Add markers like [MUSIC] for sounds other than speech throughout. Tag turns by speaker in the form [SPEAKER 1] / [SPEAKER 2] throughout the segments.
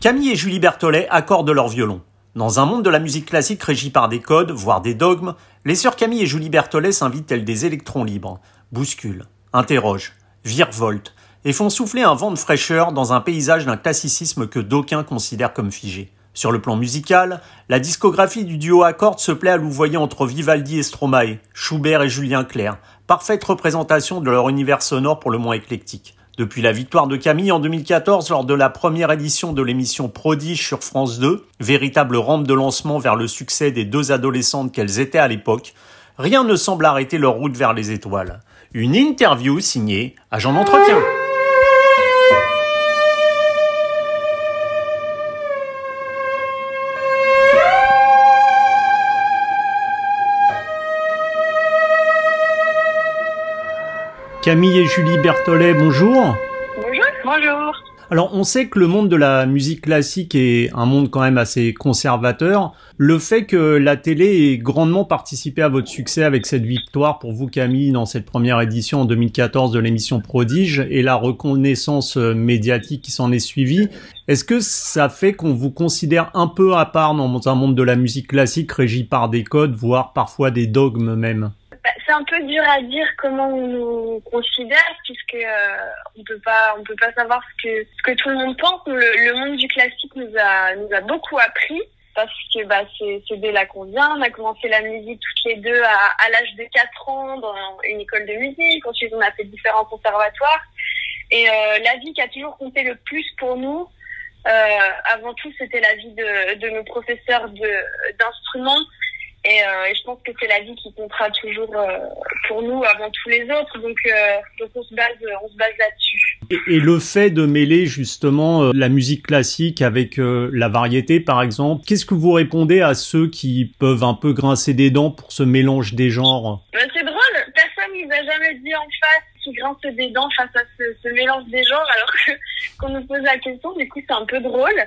[SPEAKER 1] Camille et Julie Berthollet accordent leur violon. Dans un monde de la musique classique régi par des codes, voire des dogmes, les sœurs Camille et Julie Berthollet s'invitent telles des électrons libres, bousculent, interrogent, virevoltent, et font souffler un vent de fraîcheur dans un paysage d'un classicisme que d'aucuns considèrent comme figé. Sur le plan musical, la discographie du duo à cordes se plaît à louvoyer entre Vivaldi et Stromae, Schubert et Julien Clerc, parfaite représentation de leur univers sonore pour le moins éclectique. Depuis la victoire de Camille en 2014 lors de la première édition de l'émission Prodige sur France 2, véritable rampe de lancement vers le succès des deux adolescentes qu'elles étaient à l'époque, rien ne semble arrêter leur route vers les étoiles. Une interview signée Agent d'entretien. Camille et Julie Berthollet, bonjour.
[SPEAKER 2] Bonjour. Bonjour.
[SPEAKER 1] Alors, on sait que le monde de la musique classique est un monde quand même assez conservateur. Le fait que la télé ait grandement participé à votre succès avec cette victoire pour vous, Camille, dans cette première édition en 2014 de l'émission Prodige et la reconnaissance médiatique qui s'en est suivie, est-ce que ça fait qu'on vous considère un peu à part dans un monde de la musique classique régi par des codes, voire parfois des dogmes même?
[SPEAKER 2] C'est un peu dur à dire comment on nous considère puisque euh, on peut pas on peut pas savoir ce que tout le monde pense. Le, monde du classique nous a beaucoup appris parce que bah c'est c'est dès là qu'on vient. On a commencé la musique toutes les deux à, l'âge de 4 ans dans une école de musique. Ensuite on a fait différents conservatoires et euh, la vie qui a toujours compté le plus pour nous. Euh, avant tout, c'était la vie de, nos professeurs d'instruments et, euh, et, je pense que c'est la vie qui comptera toujours euh, pour nous avant tous les autres. Donc, euh, donc on se base, on se base là-dessus.
[SPEAKER 1] Et, et, le fait de mêler justement la musique classique avec la variété, par exemple, qu'est-ce que vous répondez à ceux qui peuvent un peu grincer des dents pour ce mélange des genres?
[SPEAKER 2] Ben, C'est drôle. Personne nous a jamais dit en face qui grince des dents face à ce, ce mélange des genres, alors [LAUGHS] qu'on nous pose la question. Du coup, c'est un peu drôle.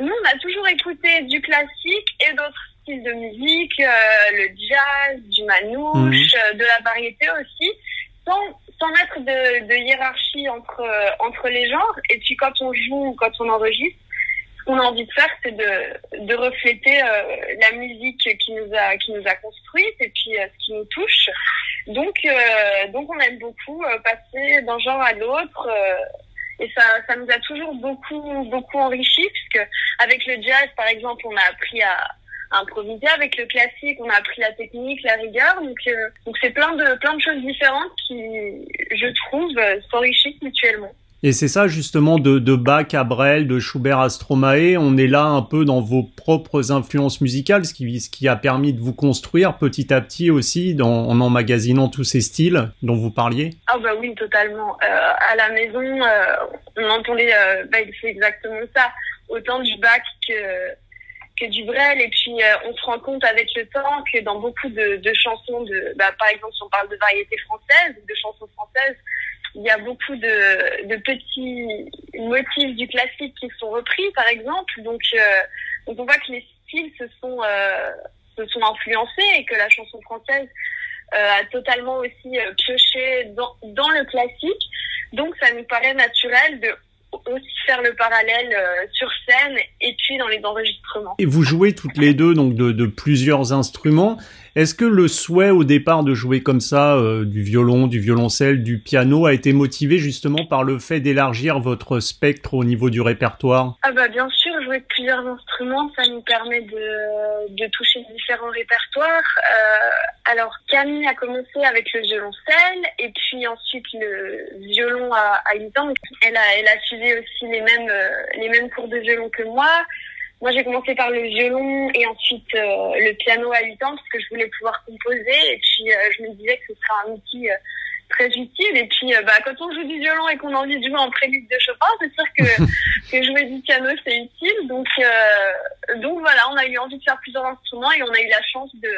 [SPEAKER 2] Nous, on a toujours écouté du classique et d'autres styles de musique, euh, le jazz, du manouche, mhm. euh, de la variété aussi, sans, sans mettre de, de hiérarchie entre, euh, entre les genres. Et puis quand on joue ou quand on enregistre, ce qu'on a envie de faire, c'est de, de refléter la musique qui nous a qui nous a construite et puis ce qui nous touche. Donc donc on aime beaucoup passer d'un genre à l'autre et ça, ça nous a toujours beaucoup, beaucoup enrichi, puisque avec le jazz, par exemple, on a appris à, improviser avec le classique, on a appris la technique, la rigueur, donc euh, donc c'est plein de plein de choses différentes qui, je trouve, s'enrichissent mutuellement.
[SPEAKER 1] Et c'est ça justement de, de Bach à Brel, de Schubert à Stromae, on est là un peu dans vos propres influences musicales, ce qui, ce qui a permis de vous construire petit à petit aussi dans, en emmagasinant tous ces styles dont vous parliez.
[SPEAKER 2] Ah bah oui, totalement. Euh, à la maison, euh, on entendait, euh, bah, c'est exactement ça, autant du Bach que que du Brel et puis euh, on se rend compte avec le temps que dans beaucoup de, de chansons de bah, par exemple si on parle de variété française de chansons françaises il y a beaucoup de, de petits motifs du classique qui sont repris par exemple. Donc euh, donc on voit que les styles se sont euh, se sont influencés et que la chanson française a totalement aussi pioché dans, dans le classique. Donc ça nous paraît naturel de aussi faire le parallèle euh, sur scène et puis dans les enregistrements.
[SPEAKER 1] Et vous jouez toutes les deux donc de, de plusieurs instruments. Est-ce que le souhait au départ de jouer comme ça euh, du violon, du violoncelle, du piano a été motivé justement par le fait d'élargir votre spectre au niveau du répertoire?
[SPEAKER 2] Ah bah bien sûr, jouer plusieurs instruments, ça nous permet de, de toucher différents répertoires. Euh, alors Camille a commencé avec le violoncelle et puis ensuite le violon à, à 8 ans. Elle a, elle a suivi aussi les mêmes, euh, les mêmes cours de violon que moi. Moi, j'ai commencé par le violon et ensuite euh, le piano à 8 ans parce que je voulais pouvoir composer et puis euh, je me disais que ce serait un outil euh, très utile. Et puis, bah, quand on joue du violon et qu'on a envie de jouer en prélude de Chopin, c'est sûr que, [LAUGHS] que jouer du piano, c'est utile. Donc, donc voilà, on a eu envie de faire plusieurs instruments et on a eu la chance de,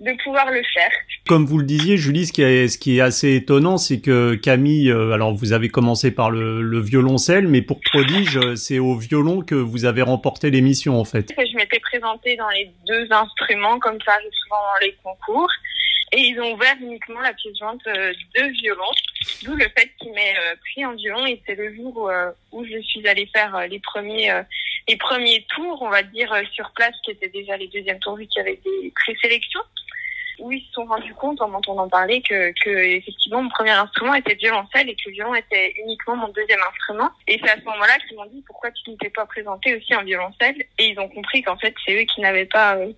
[SPEAKER 2] de pouvoir le faire.
[SPEAKER 1] Comme vous le disiez, Julie, ce qui est, ce qui est assez étonnant, c'est que Camille, euh, alors vous avez commencé par le, le violoncelle, mais pour Prodige, euh, c'est au violon que vous avez remporté l'émission en fait.
[SPEAKER 2] Je m'étais présentée dans les deux instruments, comme ça arrive souvent dans les concours. Et ils ont ouvert uniquement la pièce jointe euh, de violon, d'où le fait qu'il m'ait pris en violon. Et c'est le jour où, où je suis allée faire les premiers les premiers tours, on va dire, sur place, qui étaient déjà les deuxièmes tours vu qu'il y avait des présélections où ils se sont rendus compte en m'entendant parler que, que effectivement mon premier instrument était violoncelle et que le violon était uniquement mon deuxième instrument. Et c'est à ce moment-là qu'ils m'ont dit pourquoi tu ne t'es pas présenté aussi en violoncelle et ils ont compris qu'en fait c'est eux qui n'avaient pas euh,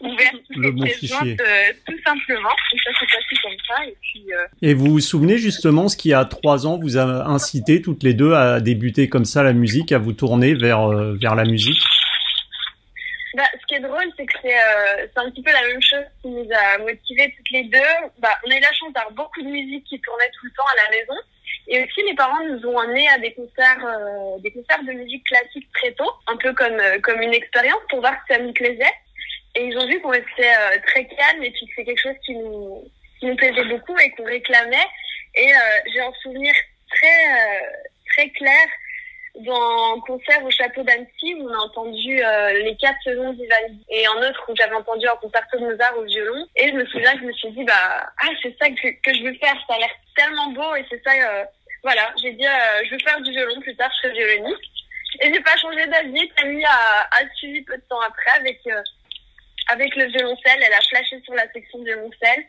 [SPEAKER 2] ouvert toutes
[SPEAKER 1] le
[SPEAKER 2] les
[SPEAKER 1] bon
[SPEAKER 2] pièces jointes, euh, tout simplement. Et ça s'est passé comme ça et puis euh,
[SPEAKER 1] Et vous vous souvenez justement ce qui a trois ans vous a incité toutes les deux à débuter comme ça la musique, à vous tourner vers euh, vers la musique?
[SPEAKER 2] Bah, ce qui est drôle, c'est que c'est euh, un petit peu la même chose qui nous a motivés toutes les deux. Bah, on a eu la chance d'avoir beaucoup de musique qui tournait tout le temps à la maison. Et aussi, mes parents nous ont emmenés à des concerts, euh, des concerts de musique classique très tôt, un peu comme euh, comme une expérience pour voir si ça nous plaisait. Et ils ont vu qu'on restait euh, très calme et puis que c'est quelque chose qui nous qui nous plaisait beaucoup et qu'on réclamait. Et euh, j'ai un souvenir très très clair dans un concert au château d'Annecy où on a entendu euh, les quatre saisons de Vivaldi et un autre où j'avais entendu un concerto de Mozart au violon. Et je me souviens que je me suis dit bah ah c'est ça que, que je veux faire. Ça a l'air tellement beau et c'est ça euh, voilà. J'ai dit euh, je veux faire du violon. Plus tard je serai violoniste. Et j'ai pas changé d'avis. Camille a, a suivi peu de temps après avec euh, avec le violoncelle. Elle a flashé sur la section violoncelle.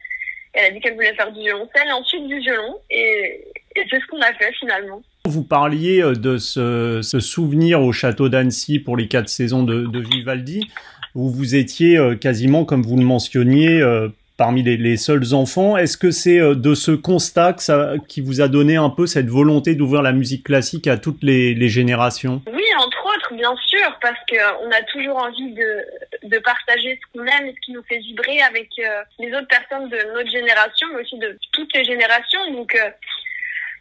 [SPEAKER 2] Elle a dit qu'elle voulait faire du violoncelle et ensuite du violon. Et, et c'est ce qu'on a fait finalement
[SPEAKER 1] Vous parliez euh, de ce, souvenir au château d'Annecy pour les quatre saisons de, de Vivaldi, où vous étiez euh, quasiment, comme vous le mentionniez, euh, parmi les, seuls enfants. Est-ce que c'est de ce constat que ça, qui vous a donné un peu cette volonté d'ouvrir la musique classique à toutes les, générations?
[SPEAKER 2] Oui, entre autres, bien sûr, parce que euh, on a toujours envie de, partager ce qu'on aime et ce qui nous fait vibrer avec les autres personnes de notre génération, mais aussi de toutes les générations. Donc,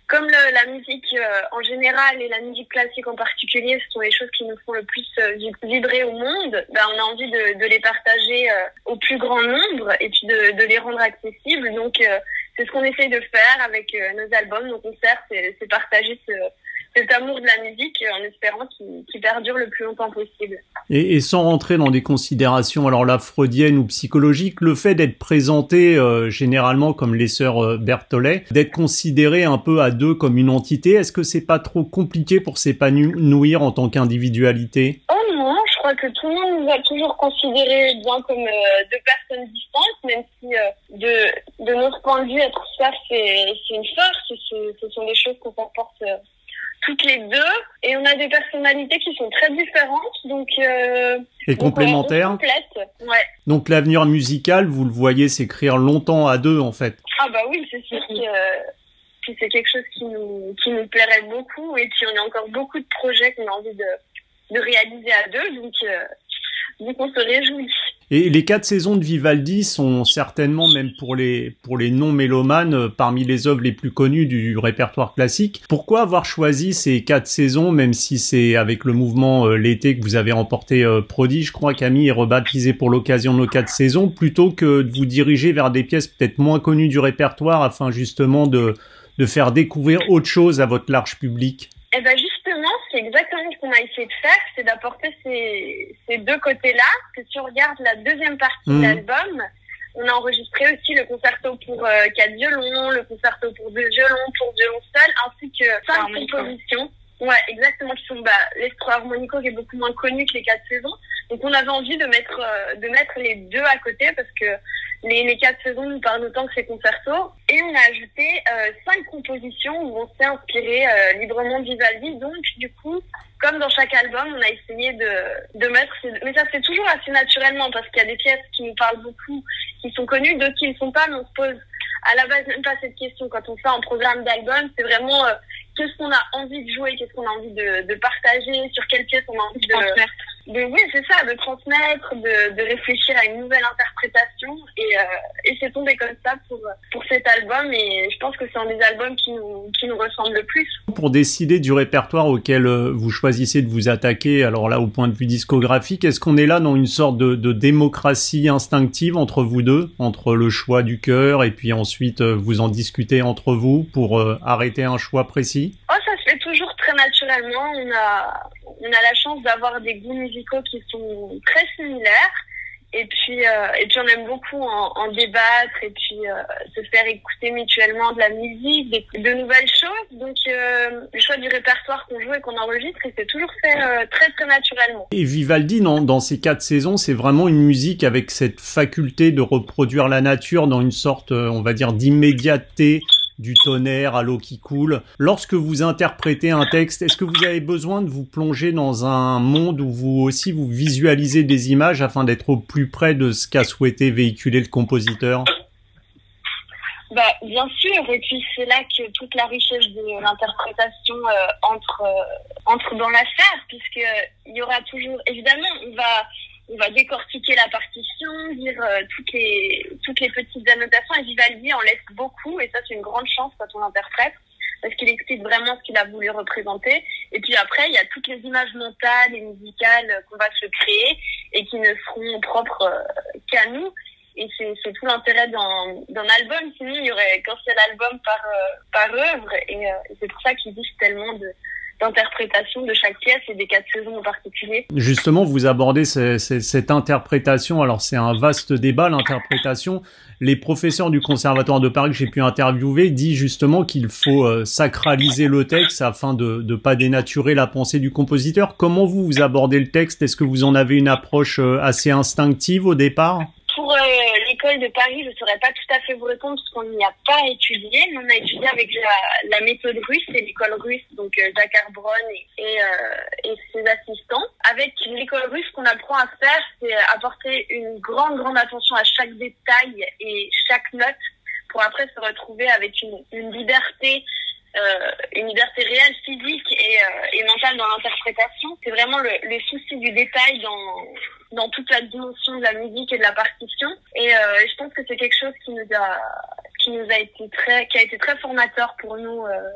[SPEAKER 2] comme le- la musique euh, en général et la musique classique en particulier, ce sont les choses qui nous font le plus euh, vib- vibrer au monde, ben, on a envie de, de les partager euh, au plus grand nombre et puis de, de les rendre accessibles. Donc, euh, c'est ce qu'on essaye de faire avec euh, nos albums, nos concerts, c'est partager ce, cet amour de la musique euh, en espérant qu'il perdure le plus longtemps possible.
[SPEAKER 1] Et, et sans rentrer dans des considérations alors là freudiennes ou psychologiques, le fait d'être présenté euh, généralement comme les sœurs euh, Berthollet, d'être considéré un peu à deux comme une entité, est-ce que c'est pas trop compliqué pour s'épanouir en tant qu'individualité?
[SPEAKER 2] Oh non, je crois que tout le monde nous a toujours considérés bien comme euh, deux personnes distantes, même si euh, de, de notre point de vue, être sœur, c'est une force, ce sont des choses qu'on comporte euh, toutes les deux, et on a des personnalités qui sont très différentes, donc... Euh,
[SPEAKER 1] et
[SPEAKER 2] donc, on-
[SPEAKER 1] complémentaire
[SPEAKER 2] on complète, ouais.
[SPEAKER 1] Donc l'avenir musical, vous le voyez s'écrire longtemps à deux en fait.
[SPEAKER 2] Ah bah oui, c'est sûr que, que c'est quelque chose qui nous, qui nous plairait beaucoup et puis on a encore beaucoup de projets qu'on a envie de, de réaliser à deux, donc, euh, donc on se réjouit.
[SPEAKER 1] Et les quatre saisons de Vivaldi sont certainement, même pour les, pour les non-mélomanes, euh, parmi les œuvres les plus connues du répertoire classique. Pourquoi avoir choisi ces quatre saisons, même si c'est avec le mouvement euh, l'été que vous avez remporté euh, Prodige, je crois, Camille, et rebaptisé pour l'occasion nos quatre saisons, plutôt que de vous diriger vers des pièces peut-être moins connues du répertoire afin justement de, de faire découvrir autre chose à votre large public
[SPEAKER 2] Et ben c'est exactement ce qu'on a essayé de faire, c'est d'apporter ces, ces deux côtés-là. Que si on regarde la deuxième partie
[SPEAKER 1] Mhm.
[SPEAKER 2] de l'album, on a enregistré aussi le concerto pour euh, quatre violons, le concerto pour deux violons, pour violon seul, ainsi que cinq compositions. Ouais, exactement, qui sont bah, l'estro harmonico qui est beaucoup moins connu que les quatre saisons. Donc on avait envie de mettre euh, de mettre les deux à côté parce que les, les quatre saisons nous parlent autant que ces concertos. Et on a ajouté euh, cinq compositions où on s'est inspiré euh, librement de Vivaldi. Donc du coup, comme dans chaque album, on a essayé de, de mettre... Mais ça fait toujours assez naturellement parce qu'il y a des pièces qui nous parlent beaucoup, qui sont connues, d'autres qui ne le sont pas, mais on se pose à la base même pas cette question. Quand on fait un programme d'album, c'est vraiment euh, qu'est-ce qu'on a envie de jouer, qu'est-ce qu'on a envie de, de partager, sur quelle pièce on a envie de... de oui, c'est ça, de transmettre, de, de réfléchir à une nouvelle interprétation. Et, euh, et c'est tombé comme ça pour, pour cet album. Et je pense que c'est un des albums qui nous, qui nous ressemble le plus.
[SPEAKER 1] Pour décider du répertoire auquel euh, vous choisissez de vous attaquer, alors là au point de vue discographique, est-ce qu'on est là dans une sorte de, de démocratie instinctive entre vous deux, entre le choix du cœur et puis ensuite euh, vous en discutez entre vous pour euh, arrêter un choix précis?
[SPEAKER 2] Oh, ça se fait toujours très naturellement. On a, on a la chance d'avoir des goûts musicaux qui sont très similaires. et puis euh, et puis on aime beaucoup en, débattre et puis euh, se faire écouter mutuellement de la musique, de nouvelles choses. Donc euh, le choix du répertoire qu'on joue et qu'on enregistre, il s'est toujours fait très très naturellement.
[SPEAKER 1] Et Vivaldi, dans, dans ces quatre saisons, c'est vraiment une musique avec cette faculté de reproduire la nature dans une sorte, on va dire, d'immédiateté du tonnerre à l'eau qui coule. Lorsque vous interprétez un texte, est-ce que vous avez besoin de vous plonger dans un monde où vous aussi vous visualisez des images afin d'être au plus près de ce qu'a souhaité véhiculer le compositeur?
[SPEAKER 2] Bah, bien sûr, et puis c'est là que toute la richesse de l'interprétation euh, entre euh, entre dans l'affaire, puisque il y aura toujours, évidemment, on va on va décortiquer la partition, dire euh, toutes les toutes les petites annotations. Et Vivaldi en laisse beaucoup, et ça c'est une grande chance quand on interprète, parce qu'il explique vraiment ce qu'il a voulu représenter. Et puis après, il y a toutes les images mentales et musicales qu'on va se créer et qui ne seront propres euh, qu'à nous. Et c'est tout l'intérêt d'un album. Sinon, il y aurait qu'un seul album par euh, par œuvre, et, et c'est pour ça qu'il dit tellement de d'interprétation de chaque pièce et des quatre saisons en particulier.
[SPEAKER 1] Justement, vous abordez cette interprétation. Alors, c'est un vaste débat, l'interprétation. Les professeurs du Conservatoire de Paris que j'ai pu interviewer disent justement qu'il faut euh, sacraliser le texte afin de ne pas dénaturer la pensée du compositeur. Comment vous, vous abordez le texte? Est-ce que vous en avez une approche euh, assez instinctive au départ?
[SPEAKER 2] Pour euh, de Paris, je ne saurais pas tout à fait vous répondre parce qu'on n'y a pas étudié. Mais on a étudié avec la, méthode russe, c'est l'école russe, donc euh, Jacques Arbron et, et, euh, et, ses assistants. Avec l'école russe, ce qu'on apprend à faire, c'est apporter une grande, grande attention à chaque détail et chaque note pour après se retrouver avec une liberté euh, une liberté réelle, physique et, euh, et mentale dans l'interprétation. C'est vraiment le, le, souci du détail dans, dans toute la dimension de la musique et de la partition. Et euh, je pense que c'est quelque chose qui nous a qui nous a été très qui a été très formateur pour nous euh,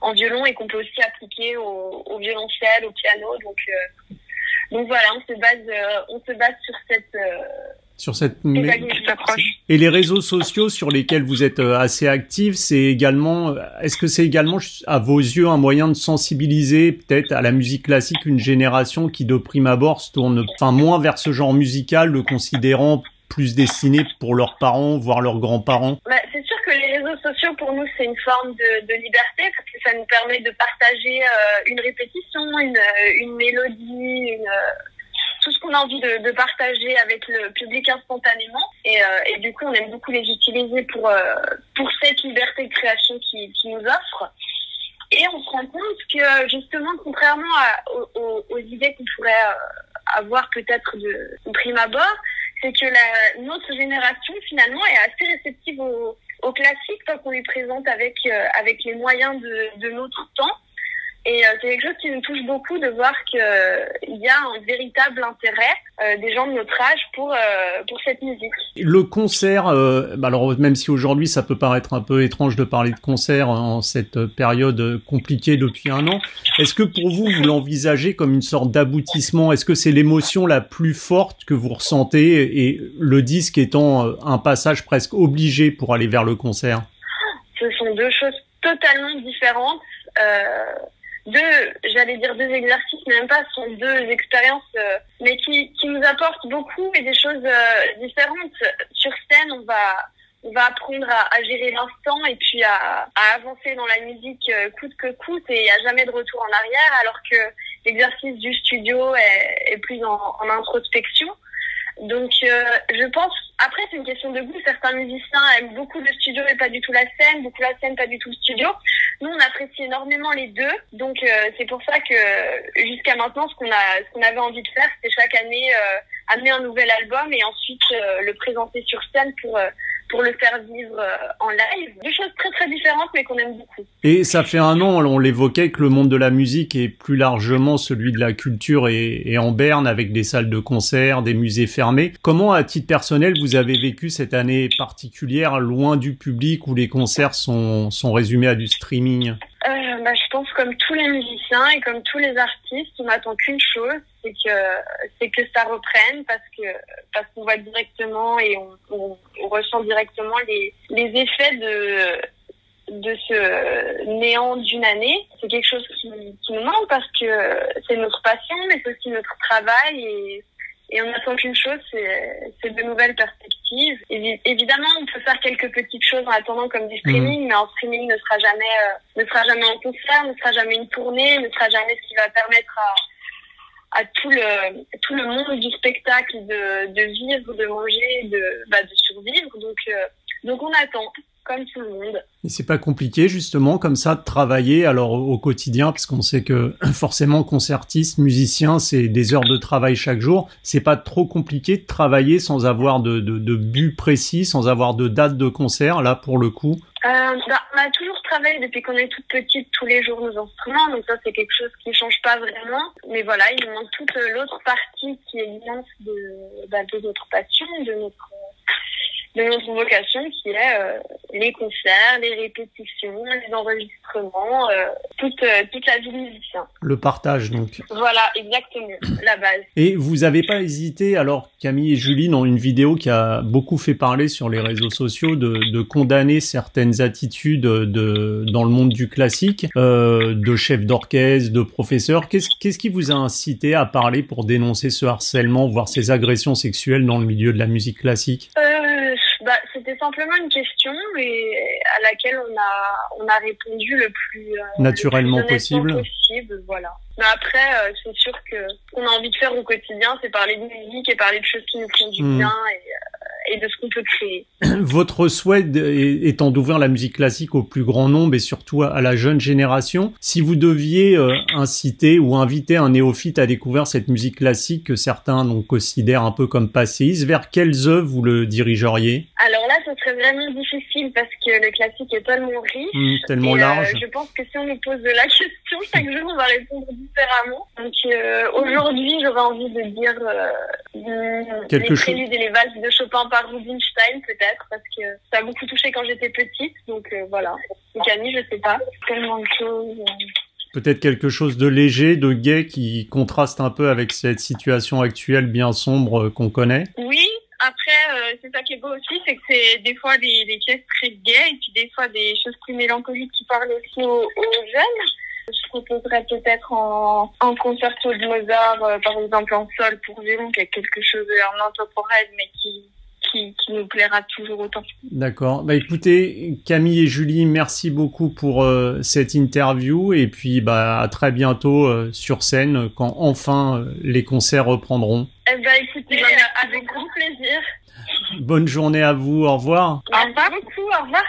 [SPEAKER 2] en violon et qu'on peut aussi appliquer au, au, violoncelle, au piano. Donc euh, donc voilà, on se base on se base sur cette
[SPEAKER 1] sur cette et les réseaux sociaux sur lesquels vous êtes euh, assez actifs, c'est également est-ce que c'est également à vos yeux un moyen de sensibiliser peut-être à la musique classique une génération qui de prime abord se tourne enfin moins vers ce genre musical le considérant plus destiné pour leurs parents, voire leurs grands-parents?
[SPEAKER 2] Bah, C'est sûr que les réseaux sociaux, pour nous, c'est une forme de, de, liberté parce que ça nous permet de partager euh, une répétition, une, une mélodie, une, tout ce qu'on a envie de, partager avec le public instantanément. Et, euh, et, du coup, on aime beaucoup les utiliser pour, euh, pour cette liberté de création qui, qui nous offre. Et on se rend compte que justement, contrairement aux, idées qu'on pourrait euh, avoir peut-être de, prime abord, c'est que notre génération finalement est assez réceptive au, au classique tant qu'on lui présente avec, avec les moyens de notre temps. Et euh, c'est quelque chose qui nous touche beaucoup de voir qu'il euh, y a un véritable intérêt euh, des gens de notre âge pour pour cette musique.
[SPEAKER 1] Le concert, bah alors même si aujourd'hui ça peut paraître un peu étrange de parler de concert en cette période compliquée depuis un an, est-ce que pour vous vous l'envisagez comme une sorte d'aboutissement? Est-ce que c'est l'émotion la plus forte que vous ressentez et le disque étant un passage presque obligé pour aller vers le concert?
[SPEAKER 2] Ce sont deux choses totalement différentes. Euh, deux, j'allais dire deux exercices, mais même pas, ce sont deux expériences, euh, mais qui, qui nous apportent beaucoup et des choses euh, différentes. Sur scène, on va, on va apprendre à, à gérer l'instant et puis à, à, avancer dans la musique euh, coûte que coûte et a jamais de retour en arrière, alors que l'exercice du studio est, est plus en, en introspection. Donc, euh, je pense, après, c'est une question de goût. Certains musiciens aiment beaucoup le studio et pas du tout la scène, beaucoup la scène, pas du tout le studio. Nous, on apprécie énormément les deux. Donc, euh, c'est pour ça que jusqu'à maintenant, ce qu'on a, ce qu'on avait envie de faire, c'était chaque année euh, amener un nouvel album et ensuite euh, le présenter sur scène pour euh, pour le faire vivre euh, en live. Deux choses très très différentes mais qu'on aime beaucoup.
[SPEAKER 1] Et ça fait un an, on l'évoquait, que le monde de la musique est plus largement celui de la culture et, et, en berne avec des salles de concert, des musées fermés. Comment, à titre personnel, vous avez vécu cette année particulière loin du public où les concerts sont, sont résumés à du streaming?
[SPEAKER 2] Bah, je pense comme tous les musiciens et comme tous les artistes, on n'attend qu'une chose, c'est que c'est que ça reprenne parce que parce qu'on voit directement et on, ressent directement les les effets de de ce néant d'une année. C'est quelque chose qui, qui nous manque parce que c'est notre passion, mais c'est aussi notre travail et Et on attend qu'une chose, c'est de nouvelles perspectives. évidemment, on peut faire quelques petites choses en attendant comme du mmh. streaming, mais en streaming ne sera jamais, euh, ne sera jamais un concert, ne sera jamais une tournée, ne sera jamais ce qui va permettre à, à tout le, tout le monde du spectacle de, de vivre, de manger, de, bah, de survivre. Donc, euh, donc on attend comme tout le monde.
[SPEAKER 1] Et c'est pas compliqué justement comme ça de travailler alors au quotidien parce qu'on sait que [CLEARS THROAT] forcément concertiste, musicien, c'est des heures de travail chaque jour. C'est pas trop compliqué de travailler sans avoir de, de, de but précis, sans avoir de date de concert là pour le coup.
[SPEAKER 2] Euh, bah, on a toujours travaillé depuis qu'on est toute petite tous les jours nos instruments, donc ça c'est quelque chose qui ne change pas vraiment. Mais voilà, il nous manque toute l'autre partie qui est l'immense de, bah, de notre passion, de notre de notre vocation qui est euh, les concerts, les répétitions, les enregistrements, euh, toute, euh, toute la vie musicien.
[SPEAKER 1] Le partage donc.
[SPEAKER 2] Voilà, exactement, [CLEARS THROAT] la base.
[SPEAKER 1] Et vous n'avez pas hésité, alors Camille et Julie, dans une vidéo qui a beaucoup fait parler sur les réseaux sociaux, de, de condamner certaines attitudes de, dans le monde du classique, de chefs d'orchestre, de professeurs. Qu'est-ce qu'est-ce qui vous a incité à parler pour dénoncer ce harcèlement, voire ces agressions sexuelles dans le milieu de la musique classique?
[SPEAKER 2] C'était simplement une question et à laquelle on a, on a répondu le plus euh,
[SPEAKER 1] naturellement possible.
[SPEAKER 2] possible. Voilà. Mais après, euh, c'est sûr que ce qu'on a envie de faire au quotidien, c'est parler de musique et parler de choses qui nous font du hmm. bien et, euh, et, de ce qu'on peut créer. [CLEARS THROAT]
[SPEAKER 1] Votre souhait étant d'ouvrir la musique classique au plus grand nombre et surtout à la jeune génération, si vous deviez euh, inciter ou inviter un néophyte à découvrir cette musique classique que certains donc, considèrent un peu comme passéiste, vers quelles œuvres vous le dirigeriez?
[SPEAKER 2] Alors là, ce serait vraiment difficile parce que le classique est tellement riche.
[SPEAKER 1] Hmm, tellement large.
[SPEAKER 2] je pense que si on nous pose de la [LAUGHS] question, chaque jour on va répondre différemment. Donc euh, aujourd'hui, j'aurais envie de dire euh, Quelque les préludes et les valses de Chopin par Rubinstein peut-être parce que ça a beaucoup touché quand j'étais petite. Donc euh, voilà. Camille, je sais pas. Tellement de choses.
[SPEAKER 1] Peut-être quelque chose de léger, de gai qui contraste un peu avec cette situation actuelle bien sombre qu'on connaît.
[SPEAKER 2] Oui, après, c'est ça qui est beau aussi, c'est que c'est des fois des, des pièces très gaies et puis des fois des choses plus mélancoliques qui parlent aussi aux, aux jeunes. Je proposerais peut-être en, en concerto de Mozart, euh, par exemple en sol pour violon, qui est quelque chose en intemporel, mais qui, qui, qui, nous plaira toujours autant.
[SPEAKER 1] D'accord. Bah écoutez, Camille et Julie, merci beaucoup pour euh, cette interview et puis bah à très bientôt euh, sur scène quand enfin les concerts reprendront.
[SPEAKER 2] Eh ben écoutez, avec grand plaisir.
[SPEAKER 1] Bonne journée à vous. Au revoir.
[SPEAKER 2] Au revoir beaucoup. Au revoir.